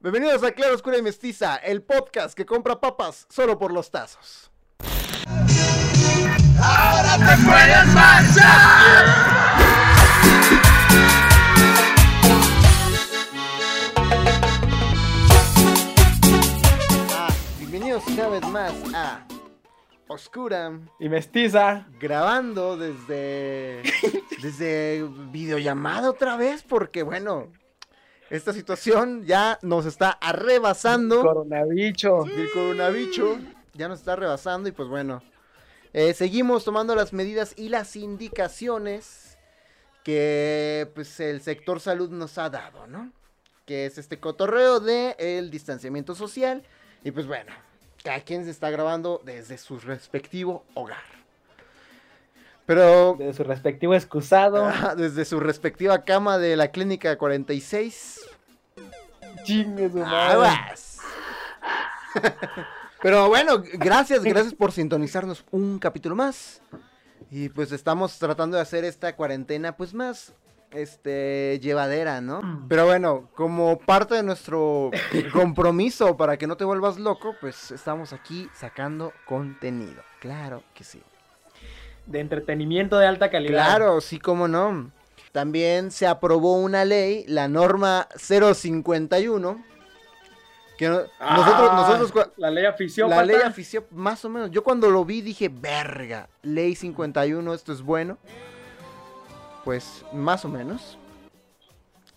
Bienvenidos a Claro Oscura y Mestiza, el podcast que compra papas solo por los tazos. ¡Ahora te puedes marchar! Ah, bienvenidos una vez más a Oscura, Y mestiza. grabando desde desde videollamada otra vez porque bueno, esta situación ya nos está arrebasando. Coronabicho. El coronavirus ya nos está rebasando y pues bueno, eh, seguimos tomando las medidas y las indicaciones que pues el sector salud nos ha dado, ¿no? Que es este cotorreo de el distanciamiento social y pues bueno, cada quien se está grabando desde su respectivo hogar. Pero De su respectivo excusado. desde su respectiva cama de la clínica 46 Chingue su madre. Pero bueno, gracias, gracias por sintonizarnos un capítulo más. Y pues estamos tratando de hacer esta cuarentena pues más este llevadera, ¿no? Pero bueno, como parte de nuestro compromiso para que no te vuelvas loco, pues estamos aquí sacando contenido. Claro que sí. De entretenimiento de alta calidad. Claro, sí, cómo no. También se aprobó una ley, la norma 051, que no- Ah, nosotros, nosotros, La ley la aficiópata. ley afició, más o menos, yo cuando lo vi dije, verga, ley 51, esto es bueno. Pues más o menos.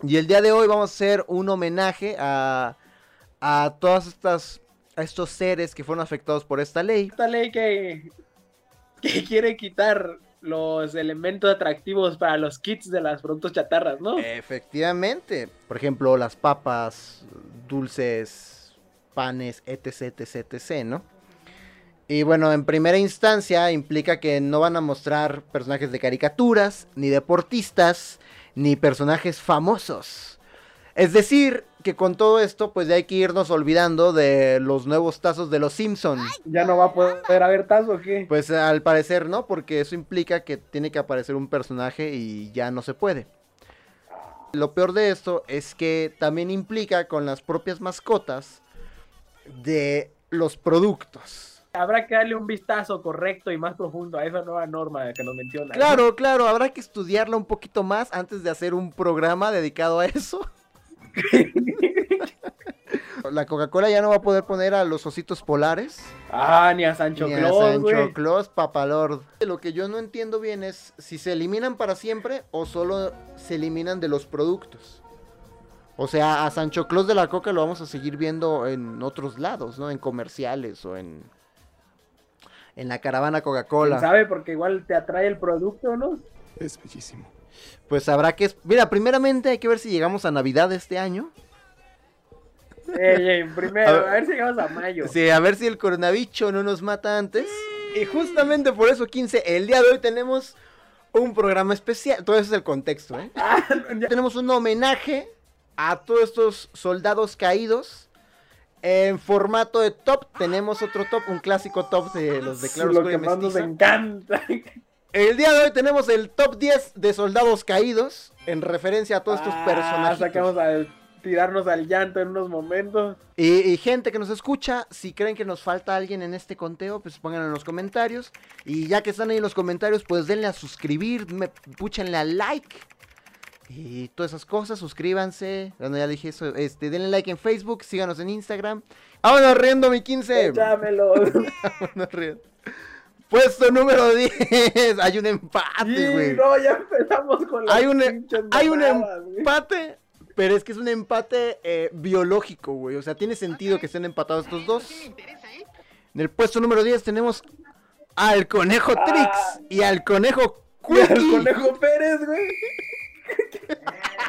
Y el día de hoy vamos a hacer un homenaje a, a todas estas, a estos seres que fueron afectados por esta ley. Esta ley que, que quiere quitar los elementos atractivos para los kits de los productos chatarras, ¿no? Efectivamente. Por ejemplo, las papas, dulces, panes, etc, etc, etc, ¿no? Y bueno, en primera instancia implica que no van a mostrar personajes de caricaturas, ni deportistas, ni personajes famosos. Es decir, que con todo esto, pues ya hay que irnos olvidando de los nuevos tazos de los Simpsons. Ya no va a poder haber tazo, ¿o qué? Pues al parecer no, porque eso implica que tiene que aparecer un personaje y ya no se puede. Lo peor de esto es que también implica con las propias mascotas de los productos. Habrá que darle un vistazo correcto y más profundo a esa nueva norma que nos menciona. Claro, claro, habrá que estudiarla un poquito más antes de hacer un programa dedicado a eso. La Coca-Cola ya no va a poder poner a los ositos polares. Ah, ni a Sancho Ni a Claus, Sancho. Claus, Papalord. Lo que yo no entiendo bien es si se eliminan para siempre o solo se eliminan de los productos. O sea, a Sancho Claus de la Coca lo vamos a seguir viendo en otros lados, ¿no? En comerciales o en en la caravana ¿Quién Coca-Cola. sabe? Porque igual te atrae el producto, ¿no? Es bellísimo. Pues habrá que Mira, primeramente hay que ver si llegamos a Navidad este año. Ey, ey, primero, A a ver. si llegamos a mayo. Sí, a ver si el coronavirus no nos mata antes. Y justamente por eso, 15, el día de hoy tenemos un programa especial. Todo eso es el contexto, ¿eh? Ah, tenemos un homenaje a todos estos soldados caídos. En formato de top, tenemos otro top, un clásico top de los de Claro lo que más nos encanta. El día de hoy tenemos el top 10 de soldados caídos, en referencia a todos estos Ah, personajes. Sacamos a tirarnos al llanto en unos momentos. Y, y gente que nos escucha, si creen que nos falta alguien en este conteo, pues pónganlo en los comentarios. Y ya que están ahí en los comentarios, pues denle a suscribir, me, púchenle a like. Y todas esas cosas, suscríbanse. Bueno, ya dije eso. Este, denle like en Facebook, síganos en Instagram. ¡Vámonos riendo, mi 15! Échamelo. Vámonos riendo. Puesto número 10. Hay un empate, Sí, güey. no, ya empezamos con las Hay un, pinches hay un mamadas, empate, pero es que es un empate eh, biológico, güey. O sea, tiene sentido que estén empatados estos dos. En el puesto número 10 tenemos al conejo Ah. Trix y al conejo Y al Quickie. conejo Pérez, güey.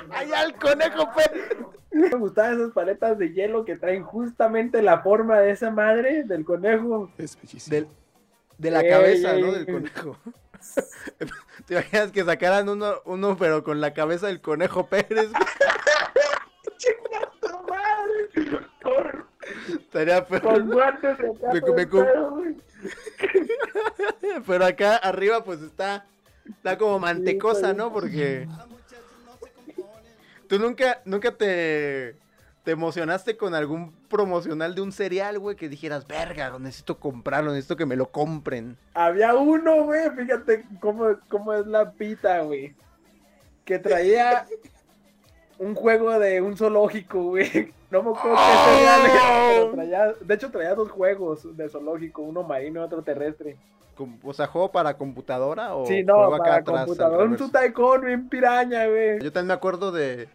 Ay, al conejo Pérez. Me gustaban esas paletas de hielo que traen justamente la forma de esa madre del conejo. Es bellísimo. Del- de la Ey, cabeza, ey, ¿no? Del conejo. ¿Te imaginas que sacaran uno, uno pero con la cabeza del conejo Pérez? güey? ¡Tu madre! Con, Estaría con peor. guantes de Me- me güey. Pero acá arriba pues está, está como mantecosa, pues. ¿no? Porque tú nunca, nunca te, ¿Te emocionaste con algún promocional de un cereal, güey? Que dijeras, verga, necesito comprarlo, necesito que me lo compren. Había uno, güey, fíjate cómo, cómo es la pita, güey. Que traía un juego de un zoológico, güey. No me acuerdo qué cereal era, pero traía, de hecho traía dos juegos de zoológico, uno marino y otro terrestre. O sea, ¿juego para computadora o Sí, no, juego acá para atrás, un tutaicón bien piraña, güey. Yo también me acuerdo de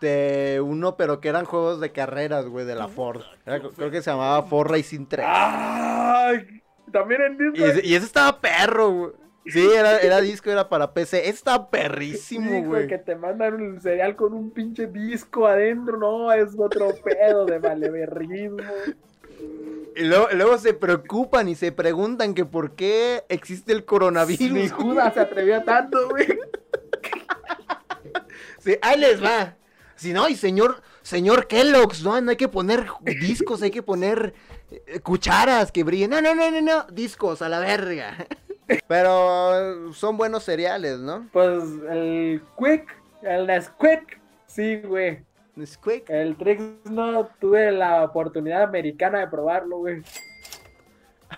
de uno, pero que eran juegos de carreras, güey, de la Ford. Era- creo que se llamaba Ford Racing 3. Ay, también en Y ese, y ese estaba perro, güey. Sí, era, era disco, era para PC. Ese estaba perrísimo, Sí, güey. que te mandan un cereal con un pinche disco adentro, no, es otro pedo de valeverrismo. Y luego, luego se preocupan y se preguntan que por qué existe el coronavirus. Ni Judas se atrevió tanto, güey. Sí, ahí les va. Si no, y señor, señor Kellogg's, no, no hay que poner discos, hay que poner eh, cucharas que brillen. No, no, no, no, no, discos a la verga. Pero son buenos cereales, ¿no? Pues el Quick, el Nesquik, sí, güey. Nesquik. El Trix no tuve la oportunidad americana de probarlo, güey.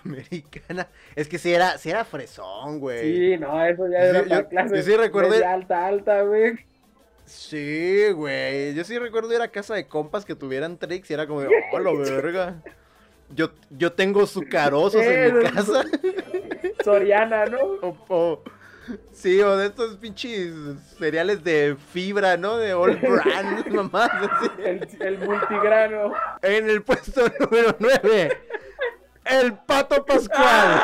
Americana. Es que si era, sí era fresón, güey. Sí, no, eso ya era yo- clase yo sí recuerdo- alta, alta, güey. Sí, güey. Yo sí recuerdo ir a casa de compas que tuvieran tricks y era como, de, oh, la verga. Yo, yo tengo sucarosos en mi Eh, casa. Soriana, ¿no? O, o- sí, o de estos pinches cereales de fibra, ¿no? De All Brand, mamás. así. El, el multigrano. En el puesto número 9, el Pato Pascual.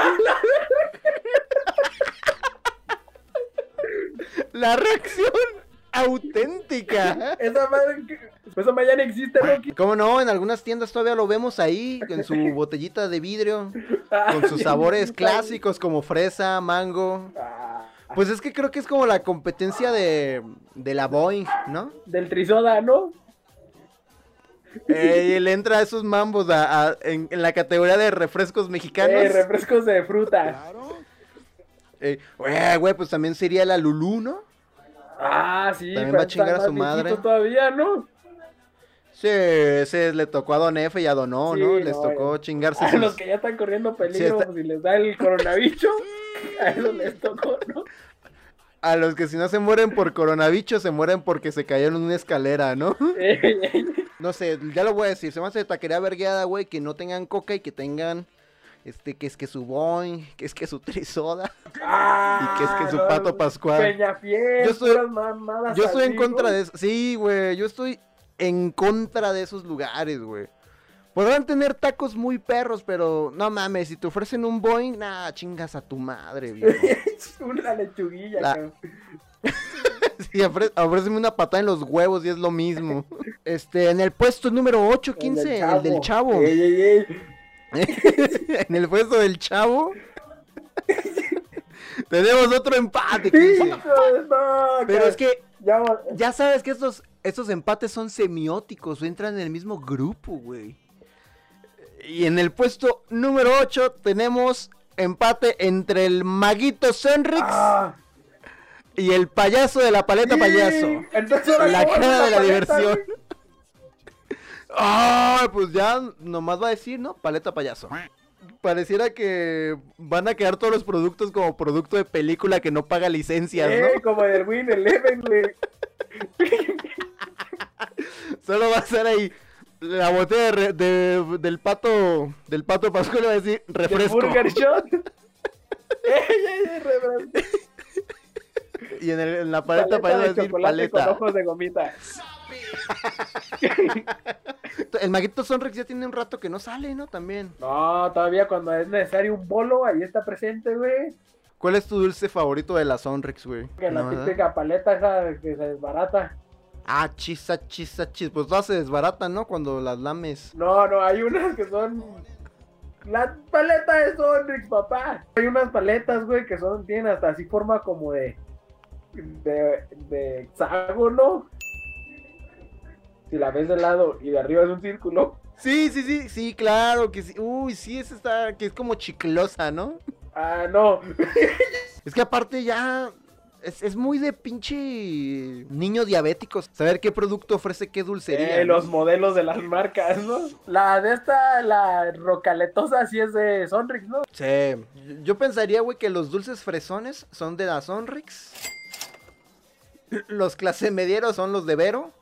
La reacción auténtica. Esa madre, que- esa madre ya no existe, ¿no? ¿Cómo no? En algunas tiendas todavía lo vemos ahí, en su botellita de vidrio, Ah, con sus sabores clásicos como fresa, mango. Ah, Pues es que creo que es como la competencia de, de la Boeing, ¿no? del Trisoda, ¿no? Eh, y él entra a esos mambos a- a- en, en la categoría de refrescos mexicanos. Eh, refrescos de fruta. Eh, güey, güey, pues también sería la Lulú, ¿no? Ah, sí, También va a chingar a su madre. todavía, ¿no? Sí, ese le tocó a Don F y a Don O, Sí, ¿no? Les no, tocó eh. chingarse A sus- los que ya están corriendo peligro está- si les da el coronavirus, a esos les tocó, ¿no? A los que si no se mueren por coronavirus, se mueren porque se cayeron en una escalera, ¿no? No sé, ya lo voy a decir, se me hace taquería vergueada, güey, que no tengan coca y que tengan, este, que es que su Boeing, que es que su trisoda. Ah, Y que es que su pato pascual. Peñafiel, Yo estoy- Yo estoy en contra de eso. Sí, güey, yo estoy en contra de esos lugares, güey. Podrán tener tacos muy perros, pero no mames, si te ofrecen un Boeing, nah, chingas a tu madre, viejo. Una lechuguilla, La- cabrón. Sí, ofre- ofréceme una patada en los huevos y es lo mismo. Este, en el puesto número 8, El 15, el del chavo. Ey, ey, ey. en el puesto del chavo. Tenemos otro empate, 15. Hijo de- no, Pero es que Ya, ya sabes que estos, estos empates son semióticos, entran en el mismo grupo, güey. Y en el puesto número 8 tenemos empate entre el maguito Senrix Ah, y el payaso de la paleta sí. payaso. Entonces, La ¿cómo es cara de la paleta, diversión. Ah, pues ya nomás va a decir, ¿no? Paleta payaso. Pareciera que van a quedar todos los productos como producto de película que no paga licencias, Eh, ¿no? como del Win Eleven. Solo va a ser ahí la botella de re- de- del pato del pato Pascual va a decir refresco. Burger Shot. Ey, ey, ey, refresco. Y en, el- en la paleta, Paleta va a de decir chocolate con paleta. ojos de gomita. El maguito Sonrex ya tiene un rato que no sale, ¿no? También. No, todavía cuando es necesario un bolo, ahí está presente, güey. ¿Cuál es tu dulce favorito de la Sonrex, güey? Que la típica paleta esa que se desbarata. Ah, chisa, chisa, chis. Pues todas se desbaratan, ¿no? Cuando las lames. No, no, hay unas que son. La paleta de Sonrix, papá. Hay unas paletas, güey, que son, tienen hasta así forma como de. De, de hexágono. Si la ves de lado y de arriba es un círculo. Sí, sí, sí, sí, claro que sí. Uy, sí, esa está, que es como chiclosa, ¿no? Ah, no. Es que aparte ya Es, es muy de pinche niño diabético. Saber qué producto ofrece qué dulcería. Eh, ¿no? los modelos de las marcas, ¿no? La de esta, la rocaletosa, sí es de Sonrix, ¿no? Sí. Yo pensaría, güey, que los dulces fresones son de la Sonrix. Los clase medieros son los de Vero.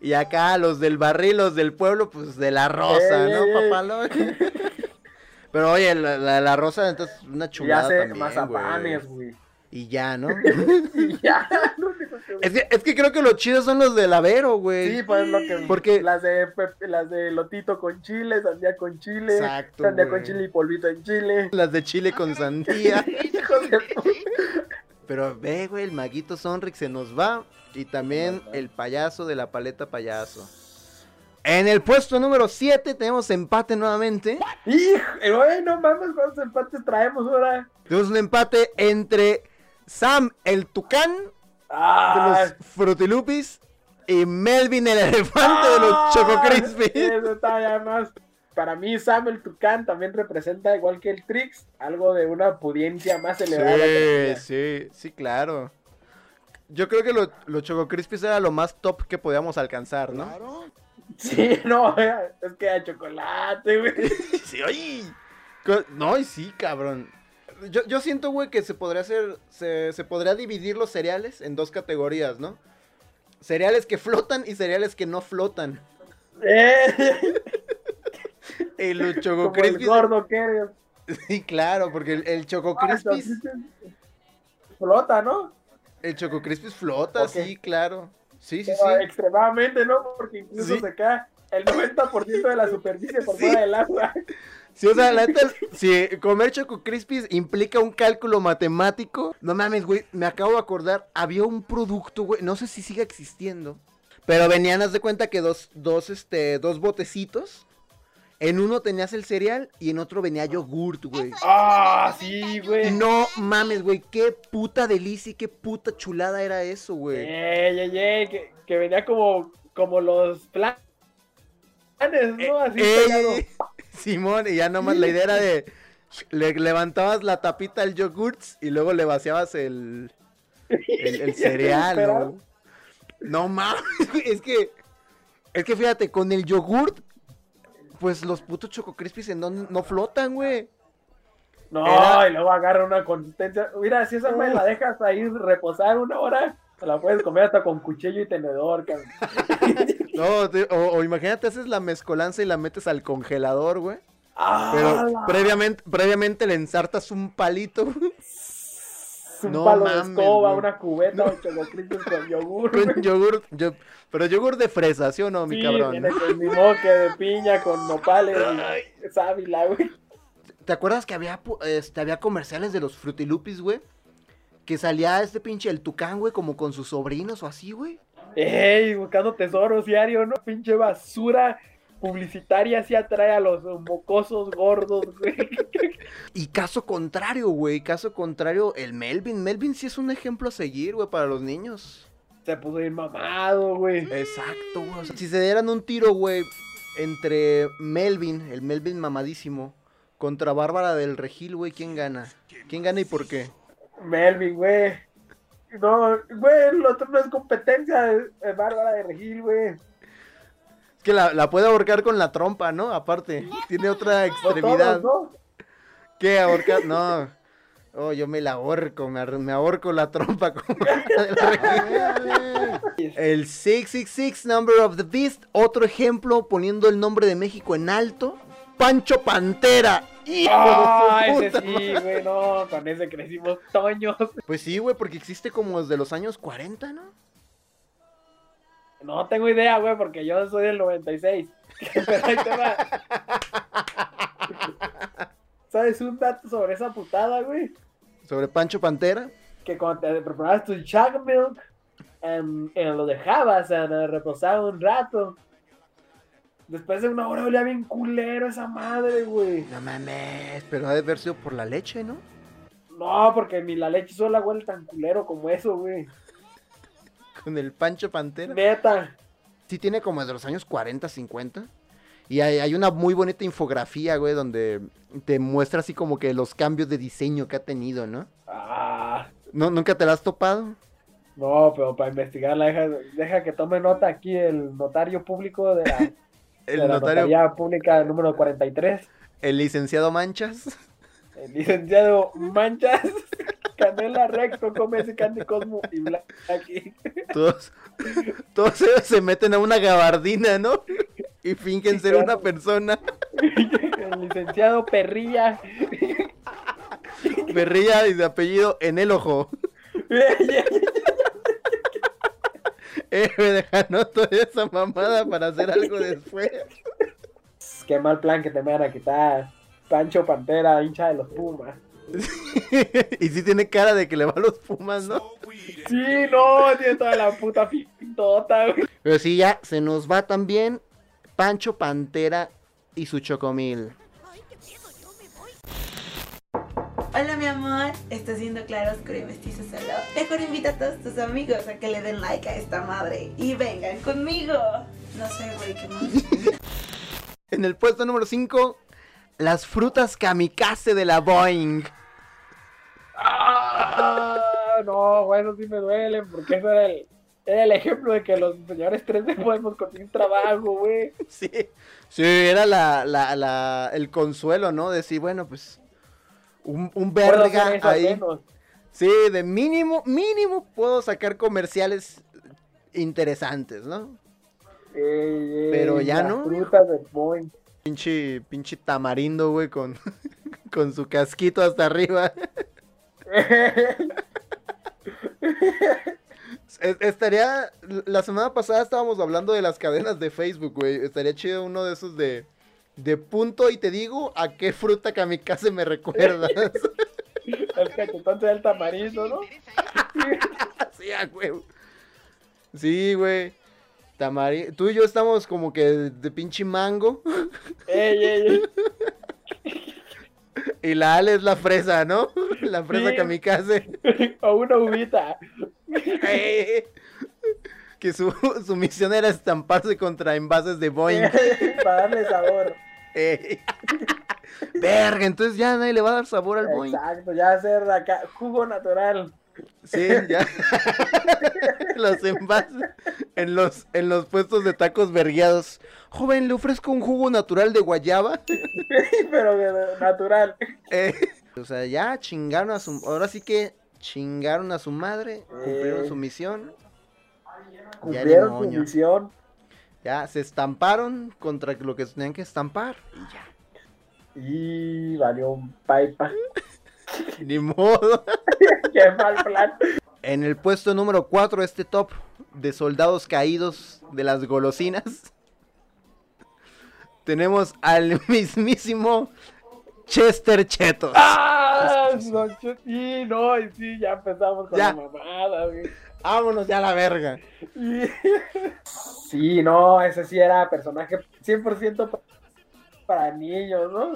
Y acá los del barril, los del pueblo, pues de la rosa, Ey, ¿no, ey, ey. papá? Pero oye, la, la- la rosa, entonces, una Ya chulada sé, también, mazapanes, güey. Y ya, ¿no? Y ya, es, que, es que creo que los chidos son los del Avero, güey. Sí, pues lo que. Porque- Las de, las de Lotito con chile, sandía con chile. Exacto, Sandía güey. con chile y polvito en chile. Las de chile con sandía. Hijo de. Pero ve, güey, el maguito Sonrix se nos va. Y también el payaso de la paleta payaso. En el puesto número 7 tenemos empate nuevamente. Hijo, eh, no mames, ¿cuántos empates traemos ahora? Tenemos un empate entre Sam el Tucán de Ah, los Frutilupis y Melvin el elefante de los ah, Choco Crispy. Eso está ya más. Para mí, Sam el Tucán también representa, igual que el Trix, algo de una pudiencia más elevada. que la Sí, sí, sí, claro. Yo creo que lo- los Choco Crispies era lo más top que podíamos alcanzar, ¿no? Sí, no, es que hay chocolate, güey. Sí. Co- No, y sí, cabrón. Yo, yo siento, güey, que se podría hacer. Se, se podría dividir los cereales en dos categorías, ¿no? Cereales que flotan y cereales que no flotan. Eh, Y los Choco como el gordo que eres. Sí, claro, porque el, el Choco Ah, Crispies. Flota, ¿no? El Choco Crispies flota, sí, claro. Sí, sí, Pero sí. Extremadamente, ¿no? Porque incluso Sí. se cae el 90% de la superficie por Sí. fuera del agua. Sí, o sea, la neta, si comer Choco Crispies implica un cálculo matemático. No mames, güey, me acabo de acordar, había un producto, güey, no sé si sigue existiendo. Pero venían, haz de cuenta que dos, dos, este, dos botecitos. En uno tenías el cereal y en otro venía yogurt, güey. Ah, sí, güey. No mames, güey, qué puta delicia y qué puta chulada era eso, güey. Ey, ey, ey, que, que venía como, como los planes, ¿no? Así Ey, pegado. ey, Simón, y ya nomás la idea era de. Le levantabas la tapita al yogurt y luego le vaciabas el, el, el cereal. ¿no? No mames, güey, es que. Es que fíjate, con el yogurt, pues los putos Choco Crispies en don- no flotan, güey. No, Era- y luego agarra una consistencia. Mira, si esa güey la dejas ahí reposar una hora, te la puedes comer hasta con cuchillo y tenedor, cabrón. No, o, o imagínate, haces la mezcolanza y la metes al congelador, güey. Ah, Pero la- previamente, previamente le ensartas un palito un no palo mames, de escoba, güey. una cubeta o chococrispis con yogur. con yogur. yo- pero yogur de fresa, ¿sí o no, mi Sí, cabrón? viene con mi moque de piña, con nopales y sábila, güey. ¿Te acuerdas que había, este, había comerciales de los Frutilupis, güey? Que salía este pinche el tucán, güey, como con sus sobrinos o así, güey. Ey, buscando tesoros diario, ¿no? Pinche basura publicitaria así atrae a los mocosos gordos, güey. Y caso contrario, güey, caso contrario, el Melvin. Melvin sí es un ejemplo a seguir, güey, para los niños. Se puso bien mamado, güey. Exacto, güey. o sea, si se dieran un tiro, güey, entre Melvin, el Melvin mamadísimo, contra Bárbara del Regil, güey, ¿quién gana? ¿Quién gana y por qué? Melvin, güey. No, güey, lo otro no es competencia de, de Bárbara de Regil, güey. Es que la, la puede ahorcar con la trompa, ¿no? Aparte, tiene otra No extremidad. todos, ¿no? ¿Qué ahorcar? No. Oh, yo me la ahorco, me, ahorco la trompa como del Regil. El 666 Number of the Beast, otro ejemplo poniendo el nombre de México en alto. Pancho Pantera. ¡Hijo Ah, de su ese sí, güey, no, con ese crecimos toños. Pues sí, güey, porque existe como desde los años 40, ¿no? No tengo idea, güey, porque yo soy del 96. Pero ahí te va. ¿Sabes un dato sobre esa putada, güey? Sobre Pancho Pantera. Que cuando te preparabas tu Chug Milk, em, lo dejabas a reposar un rato. Después de una hora olía bien culero esa madre, güey. No mames, pero ha de haber sido por la leche, ¿no? No, porque ni la leche sola huele tan culero como eso, güey. Con el Pancho Pantera. Neta. Sí tiene como de los años 40, 50. Y hay, hay una muy bonita infografía, güey, donde te muestra así como que los cambios de diseño que ha tenido, ¿no? Ah, ¿No, ¿Nunca te la has topado? No, pero para investigarla, deja, deja que tome nota aquí el notario público de la, El de la notario, notaría pública número 43. el licenciado Manchas. El licenciado Manchas, Canela Recto, come ese Candy Cosmo y Black aquí. Todos, todos ellos se meten a una gabardina, ¿no? Y fingen ser una persona. El licenciado Perrilla. Berrilla y de apellido en el ojo. Eh, me dejaron toda esa mamada para hacer algo después. Qué mal plan que te me van a quitar. Pancho Pantera, hincha de los Pumas. y sí tiene cara de que le va a los Pumas, ¿no? Sí, no, tiene toda la puta pintota, güey. Pero sí, ya se nos va también Pancho Pantera y su chocomil. Hola mi amor, está siendo claro, oscuro y mestizo solo. Mejor invita a todos tus amigos a que le den like a esta madre y vengan conmigo. No sé, güey, qué más. En el puesto número 5, las frutas kamikaze de la Boeing. Ah, no, bueno, sí me duelen, porque eso era el, era el ejemplo de que los señores 3D podemos conseguir trabajo, güey. Sí, sí, era la, la, la, el consuelo, ¿no? Decir, bueno, pues un, verga eso ahí. menos. Sí, de mínimo, mínimo puedo sacar comerciales interesantes, ¿no? Ey, ey, Pero ya las no. frutas de Boeing. Pinche, pinche tamarindo, güey, con, con su casquito hasta arriba. Es- Estaría, la semana pasada estábamos hablando de las cadenas de Facebook, güey. Estaría chido uno de esos de, de punto y te digo a qué fruta kamikaze me recuerdas. el cachetón del tamarindo, ¿no? sí, huevo. Sí, güey. Tamari... Tú y yo estamos como que de, de pinche mango. Ey, ey, ey. Y la Ale es la fresa, ¿no? La fresa Sí. kamikaze. O una uvita. que su, su misión era estamparse contra envases de Boeing. Para darle sabor. Ey. Verga, entonces ya nadie le va a dar sabor al Boeing. Exacto, ya hacer acá jugo natural. Sí, ya. los envases en los, en los puestos de tacos vergueados. Joven, le ofrezco un jugo natural de guayaba. Pero que natural. Eh, o sea, ya chingaron a su. Ahora sí que chingaron a su madre. Cumplieron Eh. su misión. Cumplieron su misión. Ya se estamparon contra lo que tenían que estampar. Y ya. Y valió un paipa. Ni modo. Qué mal plan. En el puesto número 4 de este top de soldados caídos de las golosinas, tenemos al mismísimo Chester Chetos. ¡Ah! No, sí, no, y sí, ya empezamos con Ya. la mamada, güey. Vámonos ya a la verga. Y- Sí, no, ese sí era personaje 100% pa- para niños, ¿no?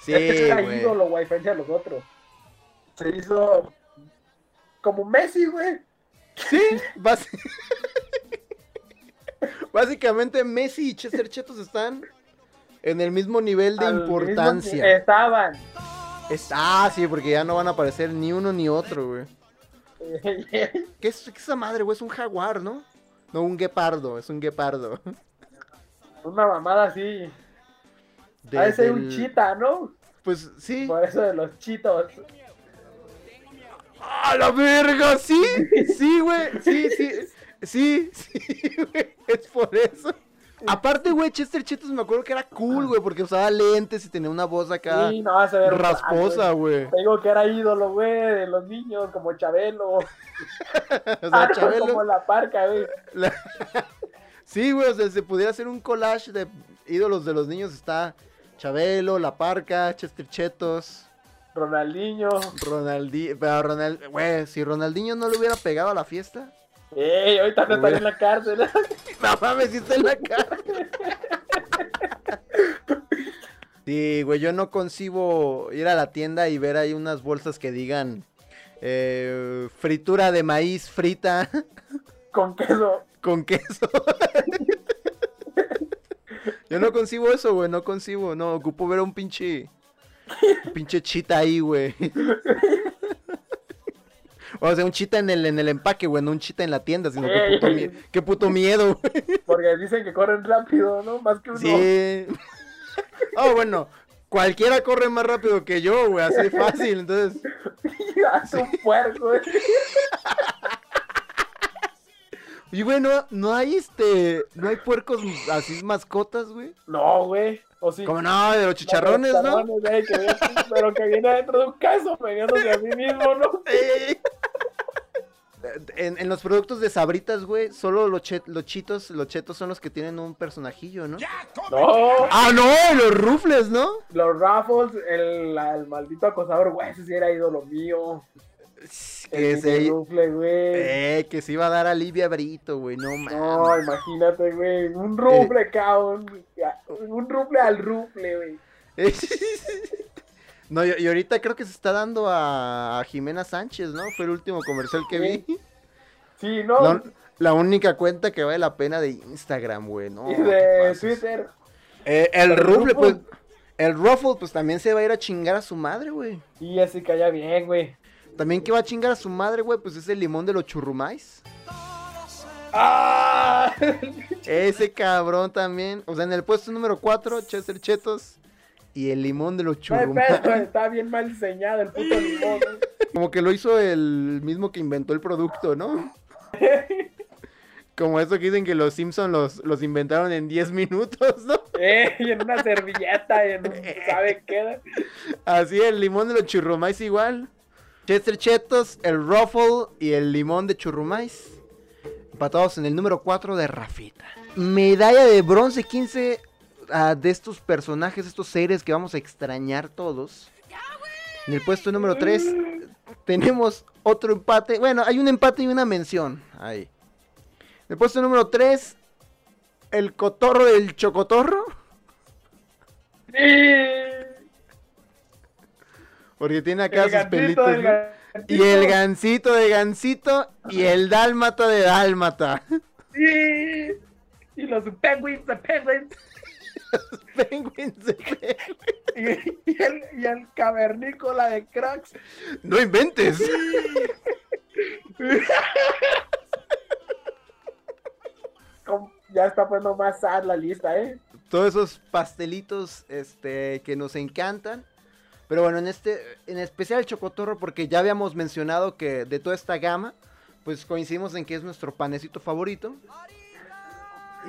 Sí, Este era güey. ídolo, güey, frente a los otros. Se hizo como Messi, güey. Sí, básicamente Messi y Chester Chetos están en el mismo nivel de Al importancia. Estaban. Es- ah, sí, porque ya no van a aparecer ni uno ni otro, güey. ¿Qué es, esa madre, güey? Es un jaguar, ¿no? No, un guepardo, es un guepardo. Una mamada así. De- Ha de ser un chita, ¿no? Pues sí. Por eso de los chitos. ¡A la verga! Sí, sí, güey. Sí, sí. Sí, sí, güey. Es por eso. Aparte, güey, Chester Chetos me acuerdo que era cool, güey, porque usaba lentes y tenía una voz acá Sí, no, se ve rasposa, güey. Te digo que era ídolo, güey, de los niños, como Chabelo. O sea, Chabelo. Como la parca, güey. la- Sí, güey, o sea, se pudiera hacer un collage de ídolos de los niños. Está Chabelo, La Parca, Chester Chetos, Ronaldinho. Ronaldinho. Pero Ronald, güey, si Ronaldinho no le hubiera pegado a la fiesta. Ey, ahorita no están en la cárcel. No mames, sí está en la cara. Sí, güey, yo no concibo ir a la tienda y ver ahí unas bolsas que digan eh, fritura de maíz frita Con queso. con queso. Yo no concibo eso, güey, no concibo, no, ocupo ver a un pinche, pinche chita ahí, güey. O sea, un chita en el, en el empaque, güey, no un chita en la tienda, sino qué Ey. puto, mie- qué puto miedo, güey. Porque dicen que corren rápido, ¿no? Más que uno. Sí. Oh, bueno, cualquiera corre más rápido que yo, güey, así fácil, entonces... Hace un puerco, güey. Y bueno, no hay este, no hay puercos así mascotas, güey. No, güey. O sí. Como no, de los chicharrones, ¿no? Chicharrones, güey, que viene- pero que viene dentro de un caso pegándose a sí mismo, ¿no? Sí. En, en los productos de sabritas, güey, solo los, che- los chitos, los chetos son los que tienen un personajillo, ¿no? No. Ah, no, los rufles, ¿no? Los Raffles, el, la- el maldito acosador, güey, ese sí era ídolo mío. Que El se, rufle, güey. eh, que se iba a dar a Livia Brito, güey, no mames. No, imagínate, güey. Un rufle, cabrón. Un rufle al rufle, güey. No, y, y ahorita creo que se está dando a, a Jimena Sánchez, ¿no? Fue el último comercial que vi. Sí, no. La, la única cuenta que vale la pena de Instagram, güey, ¿no? y ¿qué de? Twitter. Eh, el El Ruffle, pues. El Ruffle, pues también se va a ir a chingar a su madre, güey. Y así calla bien, güey. También que va a chingar a su madre, güey, pues es el limón de los churrumais. ¡Ah! Ese cabrón también. O sea, en el puesto número 4, Chester Chetos. Y el limón de los churrumais. está bien mal diseñado el puto limón. güey. Como que lo hizo el mismo que inventó el producto, ¿no? Como eso que dicen que los Simpsons los, los inventaron en 10 minutos, ¿no? Eh, y en una servilleta, y en un, ¿sabe qué? Así el limón de los churrumais igual. Chester Chetos, el Ruffle y el limón de churrumais. Empatados en el número 4 de Rafita. Medalla de bronce 15 ah, de estos personajes, estos seres que vamos a extrañar todos. En el puesto número 3 tenemos otro empate. Bueno, hay un empate y una mención. Ahí. En el puesto número 3, el cotorro del chocotorro. Porque tiene acá El sus pelitos. Y el gancito de gancito y el dálmata de dálmata. Sí. Y los penguins de penguins. Penguins de pe- Y, y el, y el cavernícola de cracks. No inventes. Ya está poniendo más sad la lista, ¿eh? Todos esos pastelitos este, que nos encantan. Pero bueno, en este, en especial el chocotorro, porque ya habíamos mencionado que de toda esta gama, pues coincidimos en que es nuestro panecito favorito.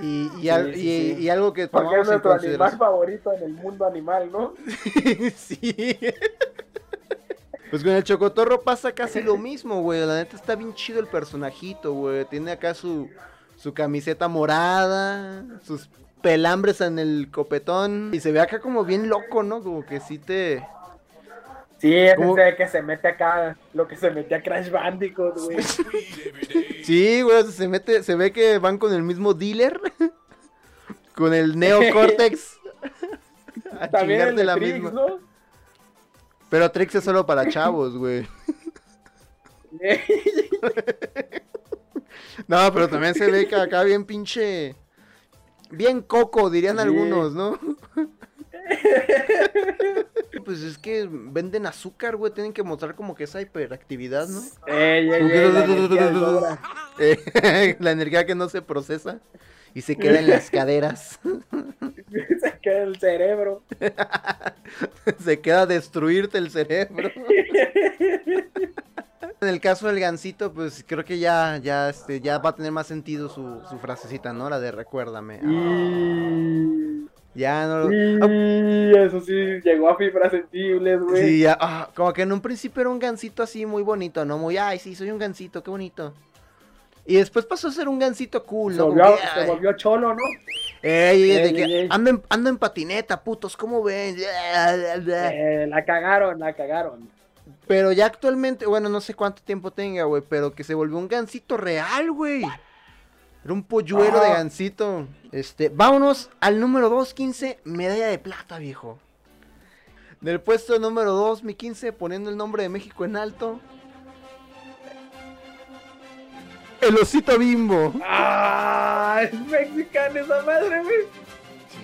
Y, y, al- Sí, sí, y- sí. y algo que Porque es en nuestro animal favorito en el mundo animal, ¿no? sí. Pues con el chocotorro pasa casi lo mismo, güey. La neta está bien chido el personajito, güey. Tiene acá su, su camiseta morada, sus pelambres en el copetón. Y se ve acá como bien loco, ¿no? Como que sí te... Sí, es ¿Cómo? ese que se mete acá, lo que se mete a Crash Bandicoot, güey. Sí, güey, se mete, se ve que van con el mismo dealer. con el Neo Cortex. a También el chingarte de la Trix, misma. ¿no? Pero Trix es solo para chavos, güey. No, pero también se ve que acá bien pinche. Bien coco, dirían Sí. algunos, ¿no? Pues es que venden azúcar, güey. Tienen que mostrar como que esa hiperactividad, ¿no? Ey, ey, ey, la energía de sobra. Eh, la energía que no se procesa y se queda en las caderas. se queda el cerebro. se queda destruirte el cerebro. En el caso del gancito, pues creo que ya, ya, este, ya va a tener más sentido su, su frasecita, ¿no? La de recuérdame. Ya no lo... y eso sí, llegó a fibras sensibles, güey. Sí, ya, ah, como que en un principio era un gancito así muy bonito, ¿no? Muy, ay, sí, soy un gancito, qué bonito. Y después pasó a ser un gancito cool, se, ¿no? Como volvió, que, se volvió cholo, ¿no? ey, Ey, que ey, ey. Ando, en, ando en patineta, putos, ¿cómo ven? Eh, la cagaron, la cagaron. Pero ya actualmente, bueno, no sé cuánto tiempo tenga, güey, pero que se volvió un gancito real, güey. Era un polluelo de Ah. gancito. Este, vámonos al número 2, 15, medalla de plata, viejo. Del puesto número 2, mi 15, poniendo el nombre de México en alto. El osito bimbo. ¡Ah! Es mexicana esa madre, güey.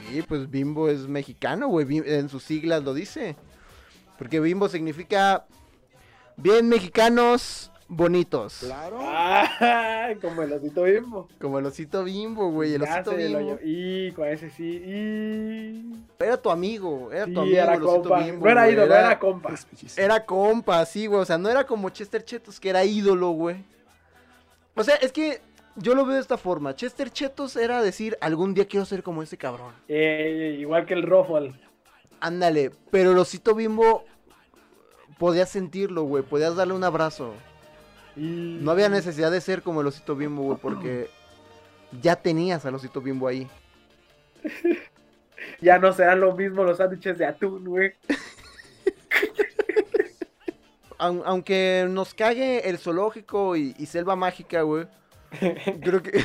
Sí, pues bimbo es mexicano, güey. En sus siglas lo dice. Porque bimbo significa bien mexicanos, bonitos. Claro. Ah, como el osito bimbo. Como el osito bimbo, güey. El Ya osito lo bimbo. Y con ese sí. Y. Era tu amigo, era tu amigo era el osito compa. bimbo. no era güey, ídolo, era, compa. Es bellísimo. Era compa, sí, güey. O sea, no era como Chester Chetos, que era ídolo, güey. O sea, es que yo lo veo de esta forma. Chester Chetos era decir, algún día quiero ser como ese cabrón. Eh, igual que el Ruffle. Ándale, pero el osito bimbo podías sentirlo, güey. Podías darle un abrazo. No había necesidad de ser como el osito bimbo, güey, porque ya tenías al osito bimbo ahí. Ya no serán lo mismo los sándwiches de atún, güey. Aun- aunque nos cague el zoológico y, y selva mágica, güey. Creo que,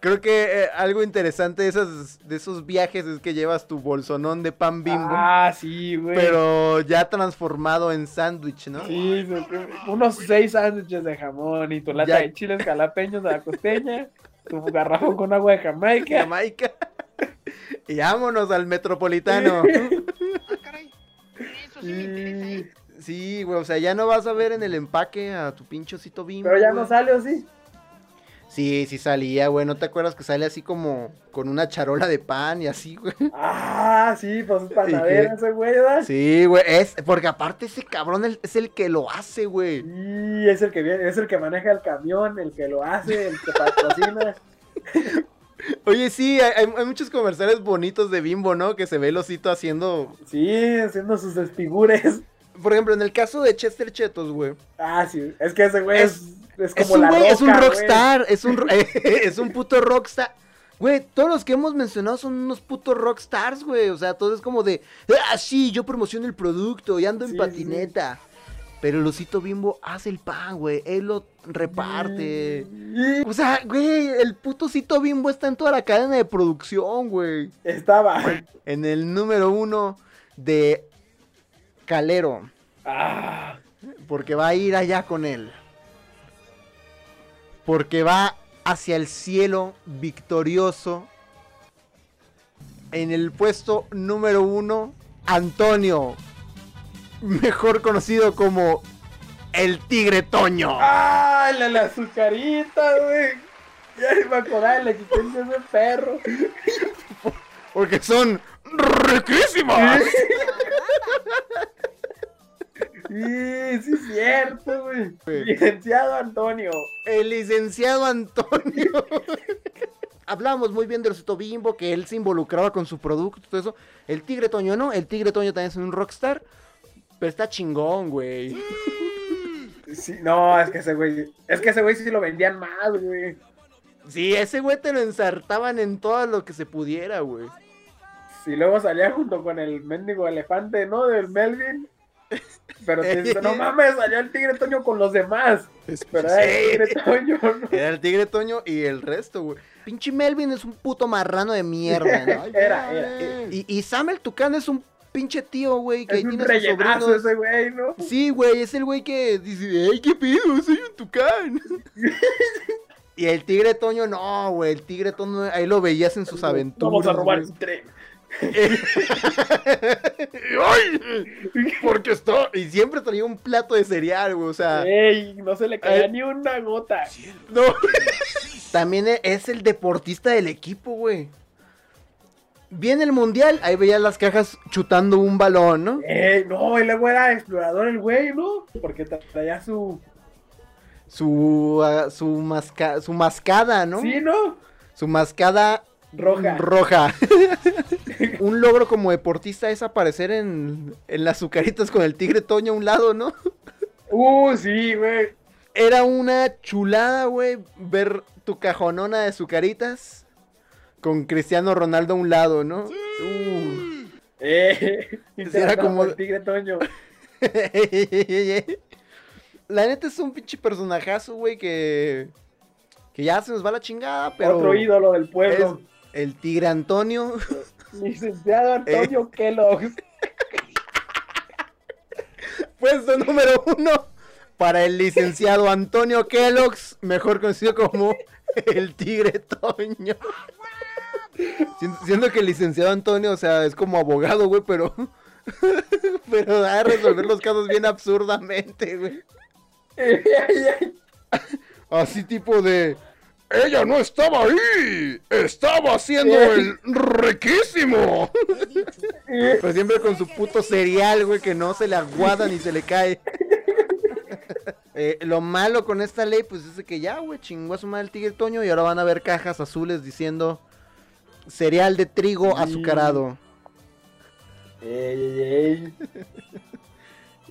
creo que eh, algo interesante de, esas, de esos viajes es que llevas tu bolsonón de pan bimbo, Ah, sí, güey. pero ya transformado en sándwich, ¿no? Sí, unos seis sándwiches de jamón y tu lata Ya. de chiles jalapeños de la costeña, tu garrafón con agua de Jamaica. Jamaica. Y vámonos al metropolitano. Ah, caray. Eso sí me interesa, ¿eh? Sí, güey, o sea, ya no vas a ver en el empaque a tu pinche osito bimbo. Pero ya güey. no sale, ¿o sí? Sí, sí salía, güey. ¿No te acuerdas que sale así como con una charola de pan y así, güey? Ah, sí, pues es panadero ese güey, ¿verdad? Sí, güey. Es, porque aparte ese cabrón es el que lo hace, güey. Y es el que viene, es el que maneja el camión, el que lo hace, el que patrocina. Oye, sí, hay, hay- hay muchos comerciales bonitos de Bimbo, ¿no? Que se ve el osito haciendo. Sí, haciendo sus desfigures. Por ejemplo, en el caso de Chester Chetos, güey. Ah, sí, es que ese güey es, es Es como un la es un rockstar, es un, es un puto rockstar. Güey, todos los que hemos mencionado son unos putos rockstars, güey. O sea, todo es como de, ah, sí, yo promociono el producto y ando en Sí, patineta. Pero el osito bimbo hace el pan, güey. Él lo reparte. Y O sea, güey, el puto osito bimbo está en toda la cadena de producción, güey. estaba. En el número uno de Calero. Ah, Porque va a ir allá con él. Porque va hacia el cielo victorioso. En el puesto número uno, Antonio. Mejor conocido como el Tigre Toño. ¡Ah! La, la azucarita, güey. Ya me acordaba de la existencia de ese perro. Porque son riquísimas. Sí, sí, es cierto, güey. Licenciado Antonio. El licenciado Antonio. Hablábamos muy bien del osito bimbo, que él se involucraba con su producto y todo eso. El tigre Toño no, el tigre Toño también es un rockstar. Pero está chingón, güey. Sí, no, es que ese güey. Es que ese güey sí lo vendían más, güey. Sí, ese güey te lo ensartaban en todo lo que se pudiera, güey. Si luego salía junto con el mendigo elefante, ¿no? Del Melvin. Pero te dice, no mames, salió el tigre Toño con los demás. Pero era el tigre Toño, ¿no? Era el tigre Toño y el resto, güey. Pinche Melvin es un puto marrano de mierda, ¿no? Era, era. Y, y Sam el Tucán es un pinche tío, güey, que Es un tiene sus rellenazo sobrinos. ese güey, ¿no? Sí, güey, es el güey que dice, ¡ay, qué pido! Soy un tucán. y el tigre Toño, no, güey, el tigre Toño, ahí lo veías en sus aventuras. Vamos a robar su tren. ¡Ay! Porque está. Y siempre traía un plato de cereal, güey, o sea. Ey, no se le caía Ay. ni una gota. No. También e- es el deportista del equipo, güey. Viene el mundial, ahí veía las cajas chutando un balón, ¿no? Ey, no, y luego era explorador el güey, ¿no? Porque tra- traía su. Su, ah, su, masca- su mascada, ¿no? Sí, ¿no? Su mascada Roja. roja. un logro como deportista es aparecer en, en las azucaritas con el tigre Toño a un lado, ¿no? Uh, sí, güey. Era una chulada, güey, ver tu cajonona de azucaritas con Cristiano Ronaldo a un lado, ¿no? Uh. Eh, era como- el tigre Toño. La neta es un pinche personajazo, güey, que. Que ya se nos va la chingada, pero. Otro ídolo del pueblo. El tigre Antonio. Licenciado Antonio Eh. Kellogg. Puesto número uno para el licenciado Antonio Kellogg's, mejor conocido como el Tigre Toño. Siento, que el licenciado Antonio, o sea, es como abogado, güey, pero. Pero va a resolver los casos bien absurdamente, güey. Así tipo de... Ella no estaba ahí, estaba haciendo el riquísimo. Pero siempre con su puto cereal, güey, que no se le aguada ni se le cae. Eh, lo malo con esta ley, pues es que ya, güey, chingó a su madre el tigre Toño y ahora van a ver cajas azules diciendo cereal de trigo azucarado. Ey, ey, ey.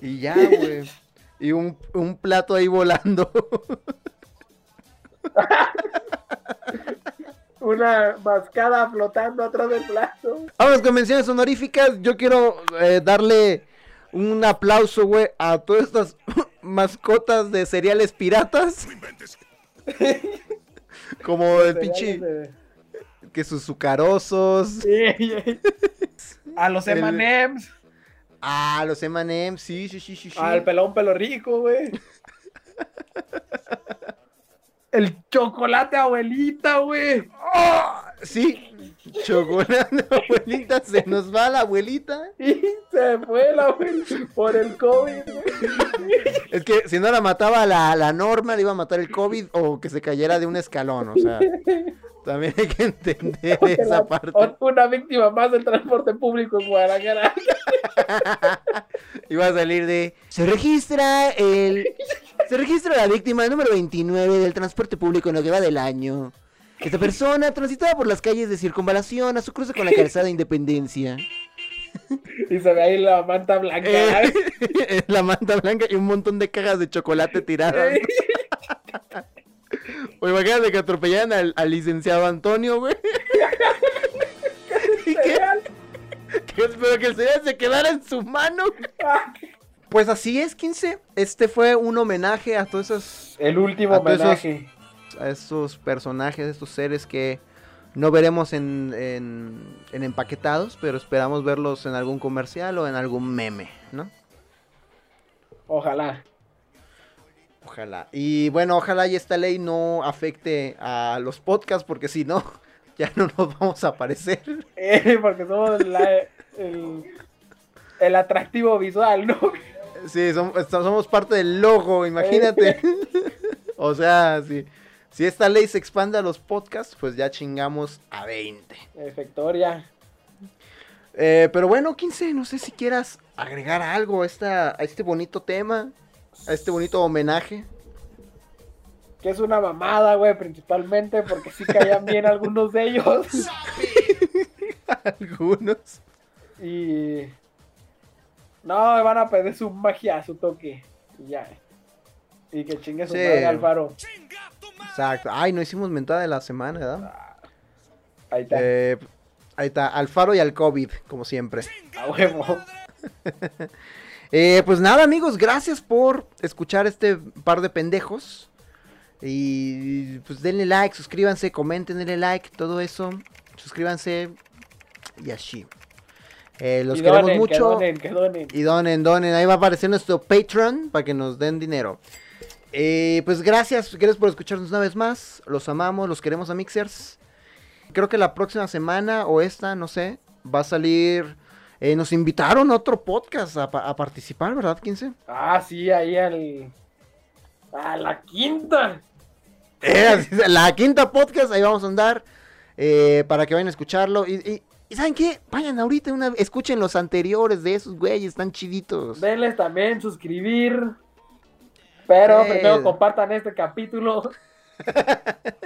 Y ya, güey. Y un, un plato ahí volando. Una mascada flotando atrás del plato. Vamos con menciones honoríficas. Yo quiero eh, darle un aplauso, güey, a todas estas mascotas de cereales piratas. Como el pinche. Cereales Que sus sucarosos. de-. A los M&M's. Ah, los sí, sí, sí, sí. sí. Al pelón pelo rico, güey. El chocolate abuelita, güey. ¡Ah! Sí. Chocolate, abuelita, se nos va la abuelita. Y se fue la abuelita por el COVID, güey. Es que si no la mataba la, la norma, le iba a matar el COVID o que se cayera de un escalón, o sea. También hay que entender esa La- parte. Una víctima más del transporte público en Guadalajara. Iba a salir de. Se registra el. Se registra la víctima número 29 del transporte público en lo que va del año. Esta persona transitaba por las calles de circunvalación a su cruce con la calzada Independencia. Y se ve ahí la manta blanca. Eh, la manta blanca y un montón de cajas de chocolate tiradas. O imagínate que atropellaran al, al licenciado Antonio, güey. y cereal. que espero que el cereal se quedara en su mano. Pues así es, 15. Este fue un homenaje a todos esos El último A todos esos- homenaje. a esos personajes, estos seres que no veremos en, en, en empaquetados, pero esperamos verlos en algún comercial o en algún meme, ¿no? Ojalá. Ojalá. Y bueno, ojalá y esta ley no afecte a los podcasts, porque si no, ya no nos vamos a aparecer. Eh, porque somos la- el, el atractivo visual, ¿no? Sí, som- esta- somos parte del logo, imagínate. o sea, si, si esta ley se expande a los podcasts, pues ya chingamos a 20. Efectoria. Eh, pero bueno, 15, no sé si quieras agregar algo a, esta, a este bonito tema, a este bonito homenaje. Que es una mamada, güey, principalmente porque sí caían bien algunos de ellos. Algunos. Y. No, van a pedir su magia, su toque. Y ya. Y que chingue su Sí. madre Alfaro. Exacto. Ay, no hicimos mentada de la semana, ¿verdad? Ahí está. Eh, ahí está, al faro y al COVID, como siempre. A huevo. Eh, pues nada, amigos, gracias por escuchar este par de pendejos. Y pues denle like, suscríbanse, comenten, denle like, todo eso. Suscríbanse y así. Eh, los Y queremos donen, mucho. Que donen, que donen. Y donen, donen. Ahí va a aparecer nuestro Patreon para que nos den dinero. Eh, pues gracias, gracias por escucharnos una vez más. Los amamos, los queremos a Mixers. Creo que la próxima semana o esta, no sé, va a salir. Eh, nos invitaron a otro podcast a, pa- a participar, ¿verdad, 15? Ah, sí, ahí al. A la quinta. Eh, la quinta podcast, ahí vamos a andar. eh, para que vayan a escucharlo. Y, y- y ¿saben qué? Vayan ahorita, una, escuchen los anteriores de esos güeyes, están chiditos. Denles también suscribir. Pero primero compartan este capítulo.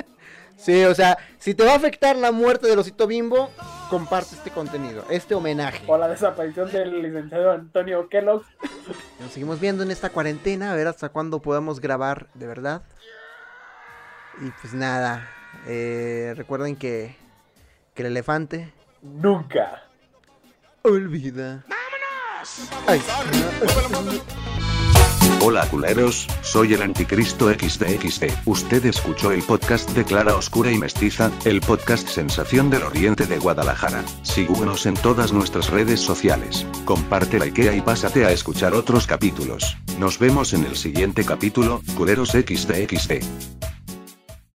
Sí, o sea, si te va a afectar la muerte del osito bimbo, comparte este contenido, este homenaje. O la desaparición del licenciado Antonio Kellogg. Nos seguimos viendo en esta cuarentena, a ver hasta cuándo podamos grabar de verdad. Y pues nada, eh, recuerden que, que el elefante Nunca. olvida. Ay, Hola culeros, soy el anticristo XDXD. Usted escuchó el podcast de Clara Oscura y Mestiza, el podcast Sensación del Oriente de Guadalajara. Síguenos en todas nuestras redes sociales. Comparte la IKEA y pásate a escuchar otros capítulos. Nos vemos en el siguiente capítulo, culeros XDXD.